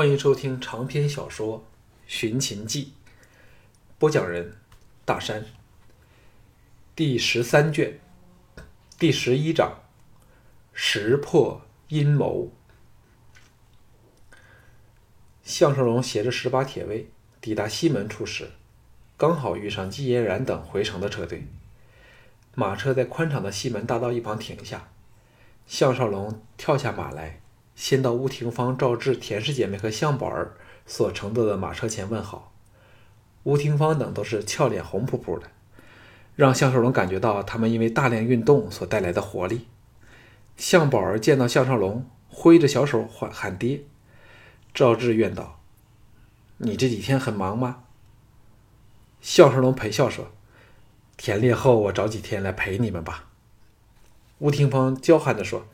欢迎收听长篇小说《寻秦记》，播讲人：大山。第十三卷，第十一章：识破阴谋。项少龙携着十把铁卫抵达西门处时，刚好遇上季嫣然等回城的车队。马车在宽敞的西门大道一旁停下，项少龙跳下马来。先到吴廷芳、赵志、田氏姐妹和向宝儿所乘坐的马车前问好。吴廷芳等都是俏脸红扑扑的，让项少龙感觉到他们因为大量运动所带来的活力。向宝儿见到项少龙，挥着小手喊喊爹。赵志怨道：“你这几天很忙吗？”项少龙陪笑说：“田猎后，我找几天来陪你们吧。”吴廷芳娇憨地说。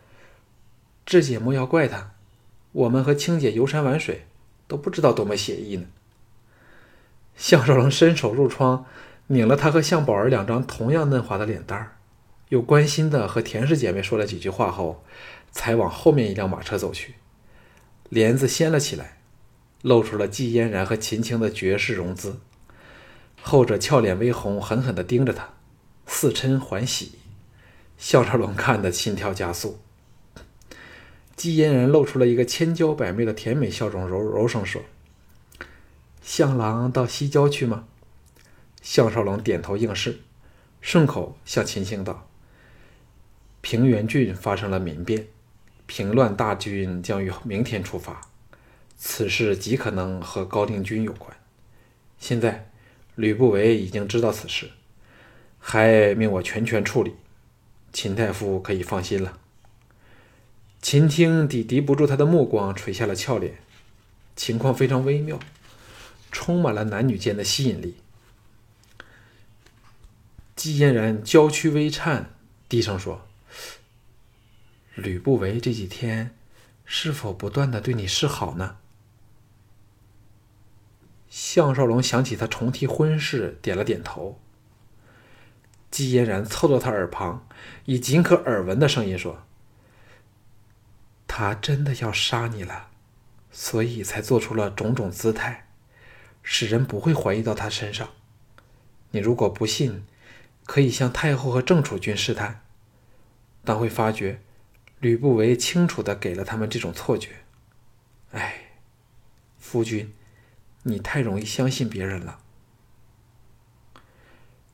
志姐莫要怪他，我们和青姐游山玩水，都不知道多么写意呢。项少龙伸手入窗，拧了他和向宝儿两张同样嫩滑的脸蛋儿，又关心的和田氏姐妹说了几句话后，才往后面一辆马车走去。帘子掀了起来，露出了季嫣然和秦青的绝世容姿，后者俏脸微红，狠狠地盯着他，似嗔还喜。项少龙看得心跳加速。季嫣然露出了一个千娇百媚的甜美笑容，柔柔声说：“向郎到西郊去吗？”项少龙点头应是，顺口向秦青道：“平原郡发生了民变，平乱大军将于明天出发，此事极可能和高定军有关。现在吕不韦已经知道此事，还命我全权处理，秦太夫可以放心了。”秦听抵敌不住他的目光，垂下了俏脸。情况非常微妙，充满了男女间的吸引力。季嫣然娇躯微颤，低声说：“吕不韦这几天是否不断的对你示好呢？”项少龙想起他重提婚事，点了点头。季嫣然凑到他耳旁，以仅可耳闻的声音说。他真的要杀你了，所以才做出了种种姿态，使人不会怀疑到他身上。你如果不信，可以向太后和郑楚君试探，但会发觉吕不韦清楚的给了他们这种错觉。哎，夫君，你太容易相信别人了。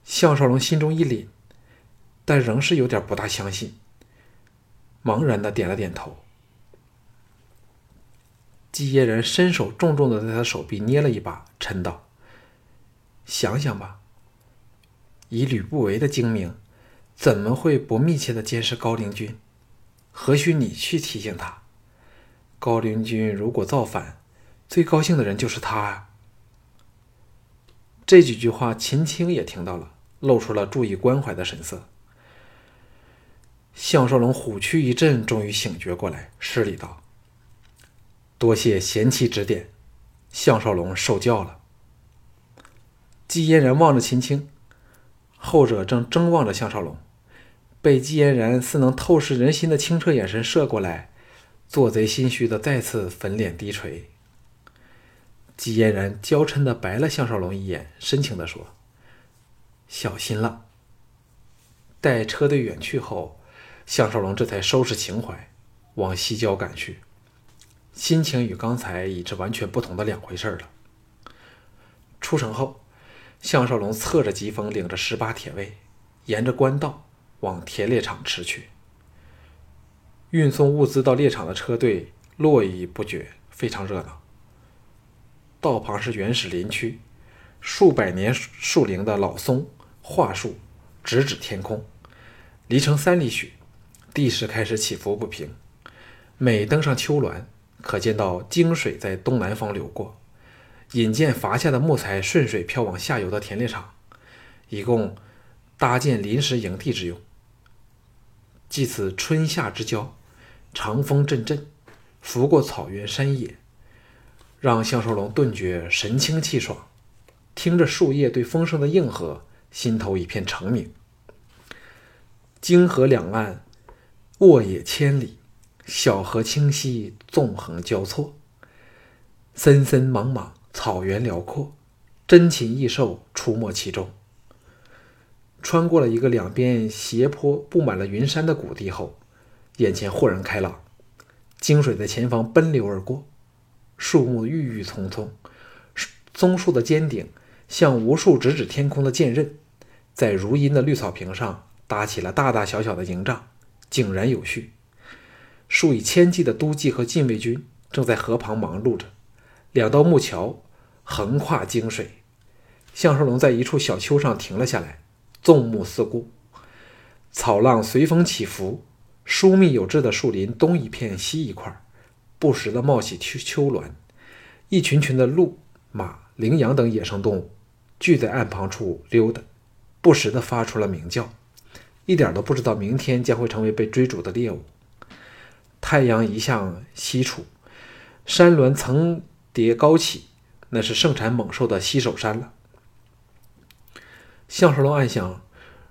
项少龙心中一凛，但仍是有点不大相信，茫然的点了点头。季嫣然伸手重重的在他手臂捏了一把，嗔道：“想想吧，以吕不韦的精明，怎么会不密切的监视高陵君？何须你去提醒他？高陵君如果造反，最高兴的人就是他啊！”这几句话，秦青也听到了，露出了注意关怀的神色。项少龙虎躯一震，终于醒觉过来，施礼道。多谢贤妻指点，项少龙受教了。季嫣然望着秦青，后者正睁望着项少龙，被季嫣然似能透视人心的清澈眼神射过来，做贼心虚的再次粉脸低垂。季嫣然娇嗔的白了项少龙一眼，深情的说：“小心了。”待车队远去后，项少龙这才收拾情怀，往西郊赶去。心情与刚才已是完全不同的两回事了。出城后，项少龙侧着疾风，领着十八铁卫，沿着官道往铁猎场驰去。运送物资到猎场的车队络绎不绝，非常热闹。道旁是原始林区，数百年树龄的老松、桦树直指天空。离城三里许，地势开始起伏不平。每登上丘峦，可见到泾水在东南方流过，引荐伐下的木材顺水漂往下游的田猎场，以供搭建临时营地之用。即此春夏之交，长风阵阵，拂过草原山野，让项少龙顿觉神清气爽。听着树叶对风声的应和，心头一片澄明。泾河两岸，沃野千里。小河清溪纵横交错，森森莽莽，草原辽阔，珍禽异兽出没其中。穿过了一个两边斜坡布满了云山的谷地后，眼前豁然开朗，泾水在前方奔流而过，树木郁郁葱葱，松树的尖顶像无数直指天空的剑刃，在如茵的绿草坪上搭起了大大小小的营帐，井然有序。数以千计的都记和禁卫军正在河旁忙碌着，两道木桥横跨泾水。项少龙在一处小丘上停了下来。纵目四顾，草浪随风起伏，疏密有致的树林东一片西一块，不时的冒起秋秋峦。一群群的鹿、马、羚羊等野生动物聚在岸旁处溜达，不时的发出了鸣叫，一点都不知道明天将会成为被追逐的猎物。太阳一向西处，山峦层叠高起，那是盛产猛兽的西首山了。项少龙暗想：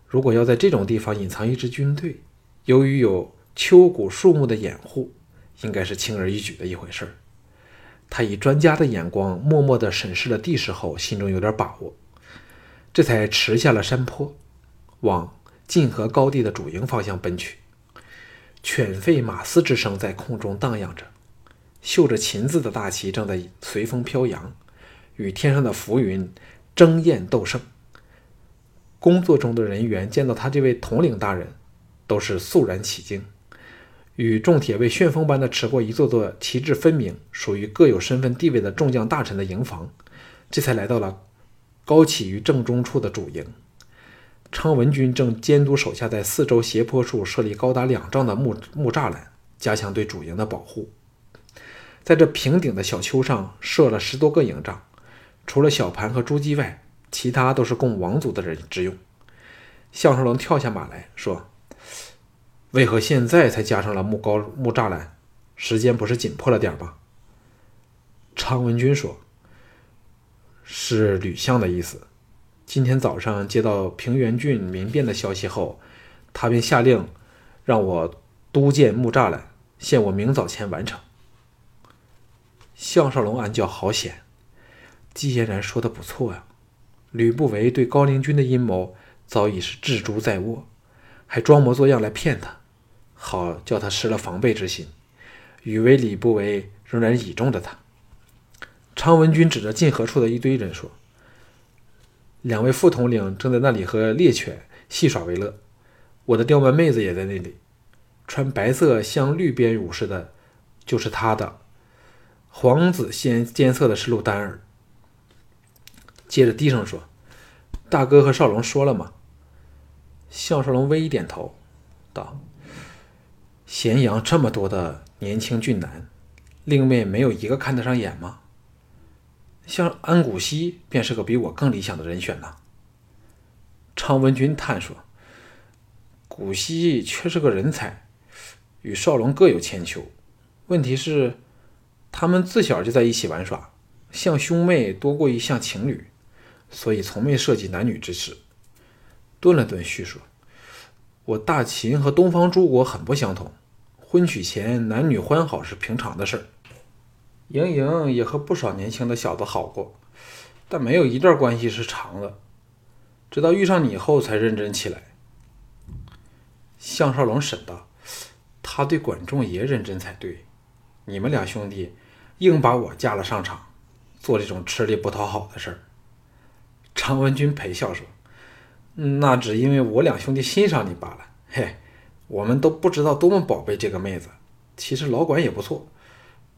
如果要在这种地方隐藏一支军队，由于有秋谷树木的掩护，应该是轻而易举的一回事儿。他以专家的眼光默默地审视了地势后，心中有点把握，这才驰下了山坡，往晋河高地的主营方向奔去。犬吠马嘶之声在空中荡漾着，绣着秦字的大旗正在随风飘扬，与天上的浮云争艳斗胜。工作中的人员见到他这位统领大人，都是肃然起敬。与众铁卫旋风般的驰过一座座旗帜分明、属于各有身份地位的众将大臣的营房，这才来到了高起于正中处的主营。昌文军正监督手下在四周斜坡处设立高达两丈的木木栅栏，加强对主营的保护。在这平顶的小丘上设了十多个营帐，除了小盘和朱姬外。其他都是供王族的人之用。项少龙跳下马来说：“为何现在才加上了木高木栅栏？时间不是紧迫了点吗？”昌文君说：“是吕相的意思。今天早上接到平原郡民变的消息后，他便下令让我督建木栅栏，限我明早前完成。”项少龙暗叫：“好险！”季嫣然说的不错呀。吕不韦对高陵君的阴谋早已是置诸在握，还装模作样来骗他，好叫他失了防备之心，以为吕不韦仍然倚重着他。昌文君指着近河处的一堆人说：“两位副统领正在那里和猎犬戏耍为乐，我的刁蛮妹子也在那里，穿白色镶绿边羽似的，就是他的。皇子先监测的是陆丹儿。”接着低声说：“大哥和少龙说了吗？”项少龙微一点头，道：“咸阳这么多的年轻俊男，令妹没有一个看得上眼吗？像安谷西便是个比我更理想的人选呢。”昌文君叹说：“古稀却是个人才，与少龙各有千秋。问题是，他们自小就在一起玩耍，像兄妹多过于像情侣。”所以从没涉及男女之事。顿了顿，叙说：“我大秦和东方诸国很不相同，婚娶前男女欢好是平常的事儿。莹莹也和不少年轻的小子好过，但没有一段关系是长的。直到遇上你后，才认真起来。”项少龙审道：“他对管仲爷认真才对，你们俩兄弟硬把我架了上场，做这种吃力不讨好的事儿。”常文君陪笑说：“那只因为我两兄弟欣赏你罢了。嘿，我们都不知道多么宝贝这个妹子。其实老管也不错，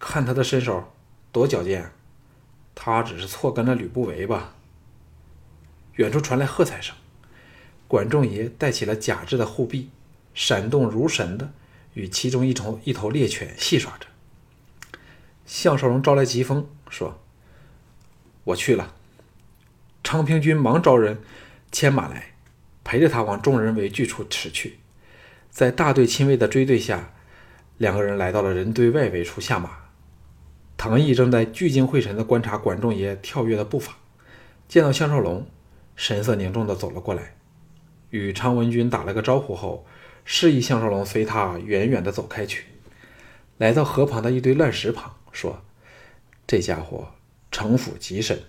看他的身手多矫健。他只是错跟了吕不韦吧？”远处传来喝彩声，管仲爷带起了假肢的护臂，闪动如神的与其中一头一头猎犬戏耍着。项少龙招来疾风说：“我去了。”昌平君忙招人牵马来，陪着他往众人围聚处驰去。在大队亲卫的追队下，两个人来到了人堆外围处下马。唐毅正在聚精会神地观察管仲爷跳跃的步伐，见到项少龙，神色凝重地走了过来，与昌文君打了个招呼后，示意项少龙随他远远地走开去。来到河旁的一堆乱石旁，说：“这家伙城府极深，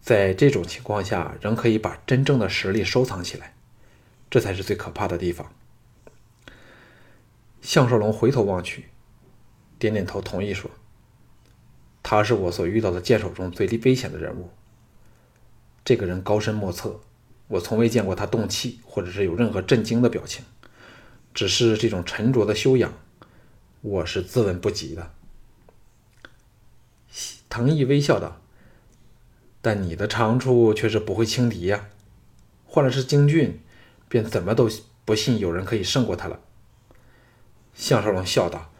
在这种情况下仍可以把真正的实力收藏起来，这才是最可怕的地方。项少龙回头望去，点点头，同意说：“他是我所遇到的剑手中最危险的人物。这个人高深莫测，我从未见过他动气，或者是有任何震惊的表情。只是这种沉着的修养，我是自问不及的。”藤毅微笑道：“但你的长处却是不会轻敌呀。换了是京俊，便怎么都不信有人可以胜过他了。”项少龙笑道：“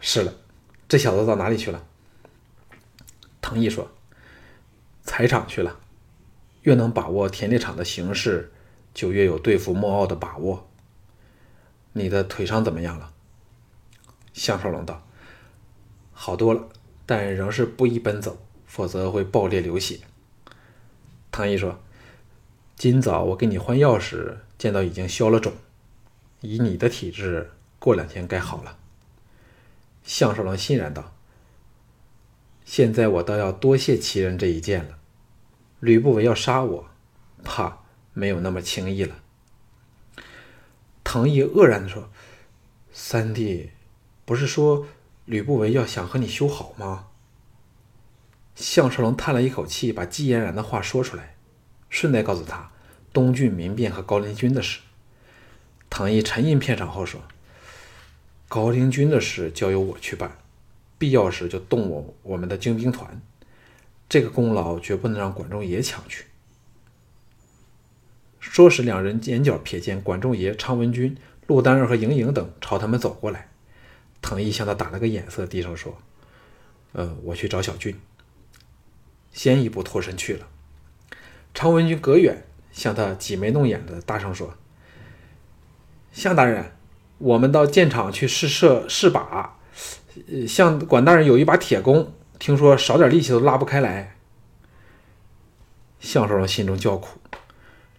是了，这小子到哪里去了？”藤毅说：“采场去了。越能把握田猎场的形势，就越有对付莫傲的把握。你的腿伤怎么样了？”项少龙道：“好多了。”但仍是不宜奔走，否则会爆裂流血。唐毅说：“今早我给你换药时，见到已经消了肿，以你的体质，过两天该好了。”项少龙欣然道：“现在我倒要多谢齐人这一剑了。吕不韦要杀我，怕没有那么轻易了。”唐毅愕然的说：“三弟，不是说……”吕不韦要想和你修好吗？项少龙叹了一口气，把季嫣然的话说出来，顺带告诉他东郡民变和高陵君的事。唐毅沉吟片场后说：“高陵君的事交由我去办，必要时就动我我们的精兵团，这个功劳绝不能让管仲爷抢去。”说时，两人眼角瞥见管仲爷、昌文君、陆丹儿和莹莹等朝他们走过来。藤毅向他打了个眼色，低声说：“呃，我去找小俊。”先一步脱身去了。常文君隔远向他挤眉弄眼的大声说：“向大人，我们到剑场去试射试靶，呃。向管大人有一把铁弓，听说少点力气都拉不开来。”项少龙心中叫苦。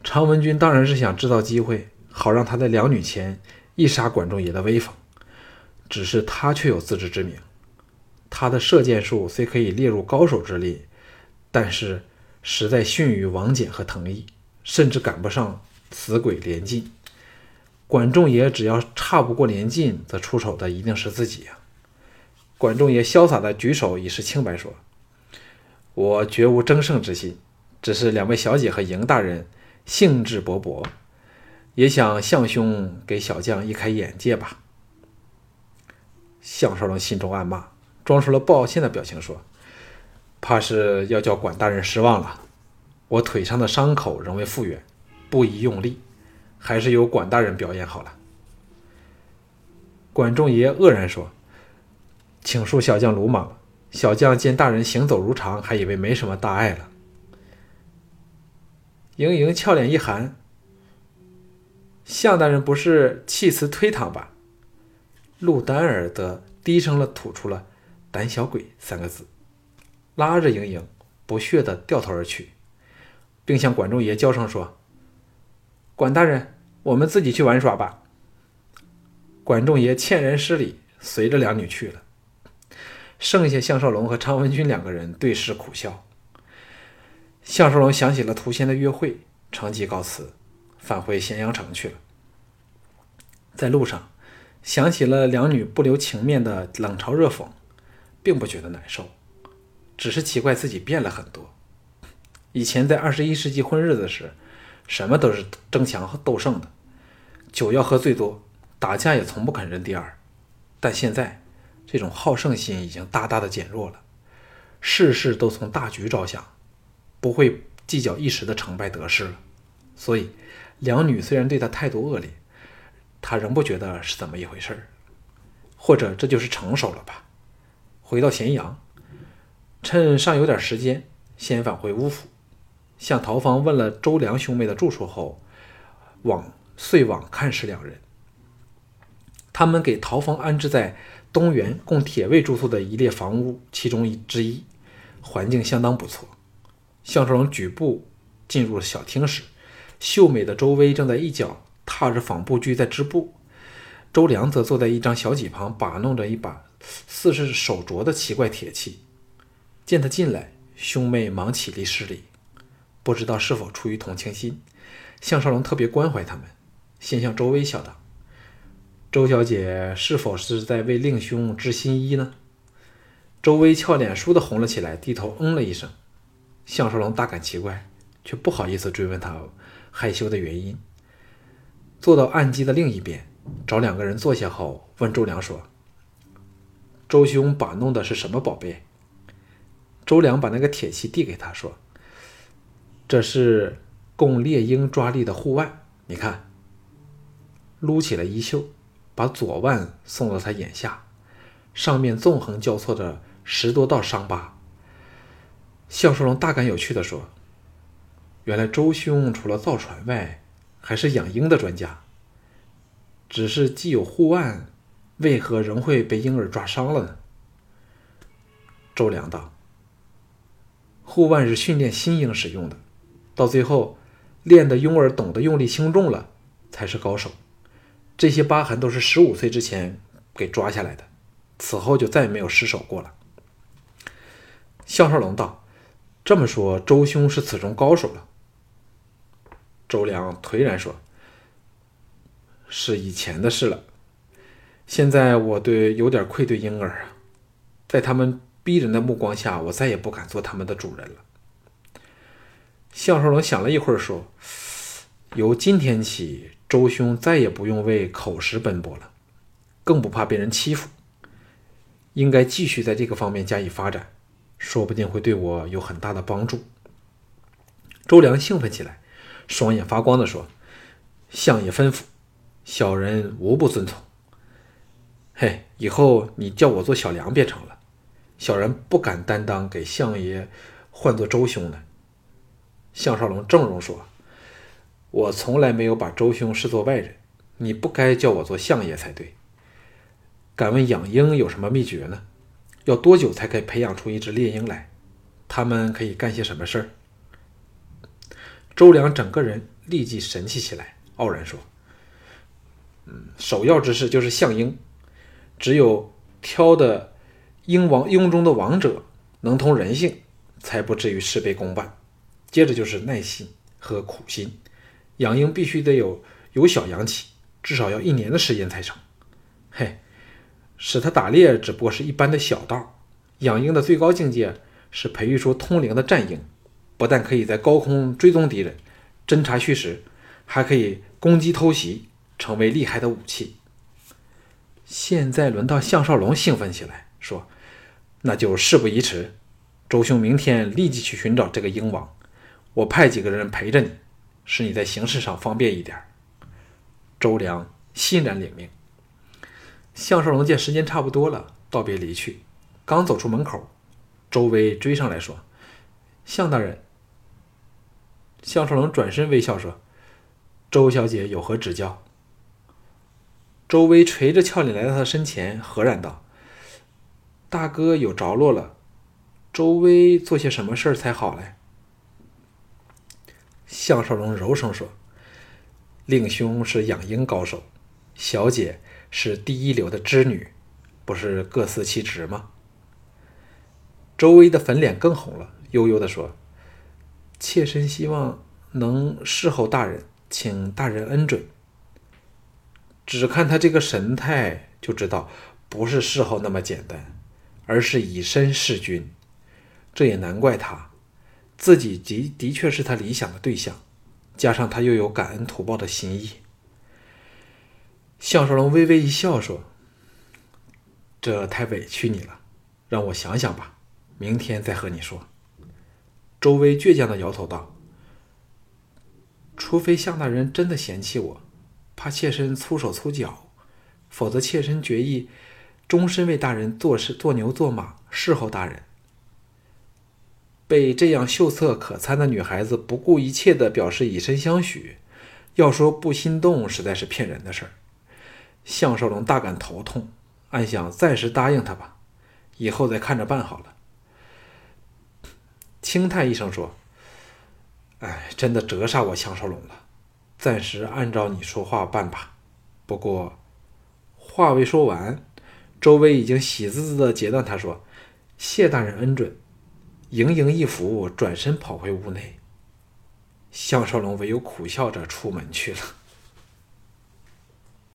常文君当然是想制造机会，好让他在两女前一杀管仲爷的威风。只是他却有自知之明，他的射箭术虽可以列入高手之列，但是实在逊于王翦和藤毅，甚至赶不上死鬼连晋。管仲爷只要差不过连晋，则出手的一定是自己呀。管仲爷潇洒的举手以示清白，说：“我绝无争胜之心，只是两位小姐和赢大人兴致勃勃，也想向兄给小将一开眼界吧。”项少龙心中暗骂，装出了抱歉的表情说：“怕是要叫管大人失望了。我腿上的伤口仍未复原，不宜用力，还是由管大人表演好了。”管仲爷愕然说：“请恕小将鲁莽，小将见大人行走如常，还以为没什么大碍了。”盈盈俏脸一寒：“向大人不是弃词推搪吧？”陆丹儿的低声了吐出了“胆小鬼”三个字，拉着盈盈不屑地掉头而去，并向管仲爷叫声说：“管大人，我们自己去玩耍吧。”管仲爷歉然施礼，随着两女去了。剩下项少龙和常文君两个人对视苦笑。项少龙想起了涂仙的约会，乘机告辞，返回咸阳城去了。在路上。想起了两女不留情面的冷嘲热讽，并不觉得难受，只是奇怪自己变了很多。以前在二十一世纪混日子时，什么都是争强斗胜的，酒要喝最多，打架也从不肯认第二。但现在，这种好胜心已经大大的减弱了，事事都从大局着想，不会计较一时的成败得失了。所以，两女虽然对他态度恶劣。他仍不觉得是怎么一回事儿，或者这就是成熟了吧。回到咸阳，趁尚有点时间，先返回乌府，向陶芳问了周良兄妹的住处后，往遂往看视两人。他们给陶芳安置在东园供铁卫住宿的一列房屋其中一之一，环境相当不错。项少龙举步进入小厅时，秀美的周薇正在一角。踏着纺布具在织布，周良则坐在一张小几旁，把弄着一把似是手镯的奇怪铁器。见他进来，兄妹忙起立施礼。不知道是否出于同情心，项少龙特别关怀他们，先向周薇笑道：“周小姐是否是在为令兄织新衣呢？”周薇俏脸倏地红了起来，低头嗯了一声。项少龙大感奇怪，却不好意思追问他害羞的原因。坐到案几的另一边，找两个人坐下后，问周良说：“周兄把弄的是什么宝贝？”周良把那个铁器递给他说。这是供猎鹰抓力的护腕，你看。撸起了衣袖，把左腕送到他眼下，上面纵横交错着十多道伤疤。项少龙大感有趣地说：“原来周兄除了造船外，还是养鹰的专家。只是既有护腕，为何仍会被婴儿抓伤了呢？”周良道：“护腕是训练新鹰使用的。”到最后，练的拥儿懂得用力轻重了，才是高手。这些疤痕都是十五岁之前给抓下来的，此后就再也没有失手过了。项少龙道：“这么说，周兄是此中高手了。”周良颓然说：“是以前的事了，现在我对有点愧对婴儿啊，在他们逼人的目光下，我再也不敢做他们的主人了。”项少龙想了一会儿，说：“由今天起，周兄再也不用为口食奔波了，更不怕被人欺负。应该继续在这个方面加以发展，说不定会对我有很大的帮助。”周良兴奋起来，双眼发光地说：“相爷吩咐，小人无不遵从。嘿，以后你叫我做小梁便成了，小人不敢担当给相爷唤作周兄的。”项少龙正容说：“我从来没有把周兄视作外人，你不该叫我做相爷才对。敢问养鹰有什么秘诀呢？要多久才可以培养出一只猎鹰来？他们可以干些什么事儿？”周良整个人立即神气起来，傲然说：“嗯，首要之事就是相鹰，只有挑的鹰王鹰中的王者，能通人性，才不至于事倍功半。”接着就是耐心和苦心，养鹰必须得有由小养起，至少要一年的时间才成。嘿，使它打猎只不过是一般的小道，养鹰的最高境界是培育出通灵的战鹰，不但可以在高空追踪敌人、侦察虚实，还可以攻击偷袭，成为厉害的武器。现在轮到项少龙兴奋起来，说：“那就事不宜迟，周兄明天立即去寻找这个鹰王。”我派几个人陪着你，使你在行事上方便一点。周良欣然领命。项少龙见时间差不多了，道别离去。刚走出门口，周威追上来说：“项大人。”项少龙转身微笑说：“周小姐有何指教？”周威垂着俏脸来到他身前，和然道：“大哥有着落了。周威做些什么事儿才好嘞？”项少龙柔声说：“令兄是养鹰高手，小姐是第一流的织女，不是各司其职吗？”周薇的粉脸更红了，悠悠地说：“妾身希望能侍候大人，请大人恩准。只看他这个神态，就知道不是侍候那么简单，而是以身侍君。这也难怪他。”自己的的确是他理想的对象，加上他又有感恩图报的心意。项少龙微微一笑说：“这太委屈你了，让我想想吧，明天再和你说。”周薇倔强的摇头道：“除非项大人真的嫌弃我，怕妾身粗手粗脚，否则妾身决意终身为大人做事，做牛做马，侍候大人。”被这样秀色可餐的女孩子不顾一切的表示以身相许，要说不心动，实在是骗人的事儿。项少龙大感头痛，暗想暂时答应他吧，以后再看着办好了。轻叹一声说：“哎，真的折煞我项少龙了，暂时按照你说话办吧。不过话未说完，周围已经喜滋滋地截断他说：“谢大人恩准。”盈盈一拂，转身跑回屋内。项少龙唯有苦笑着出门去了。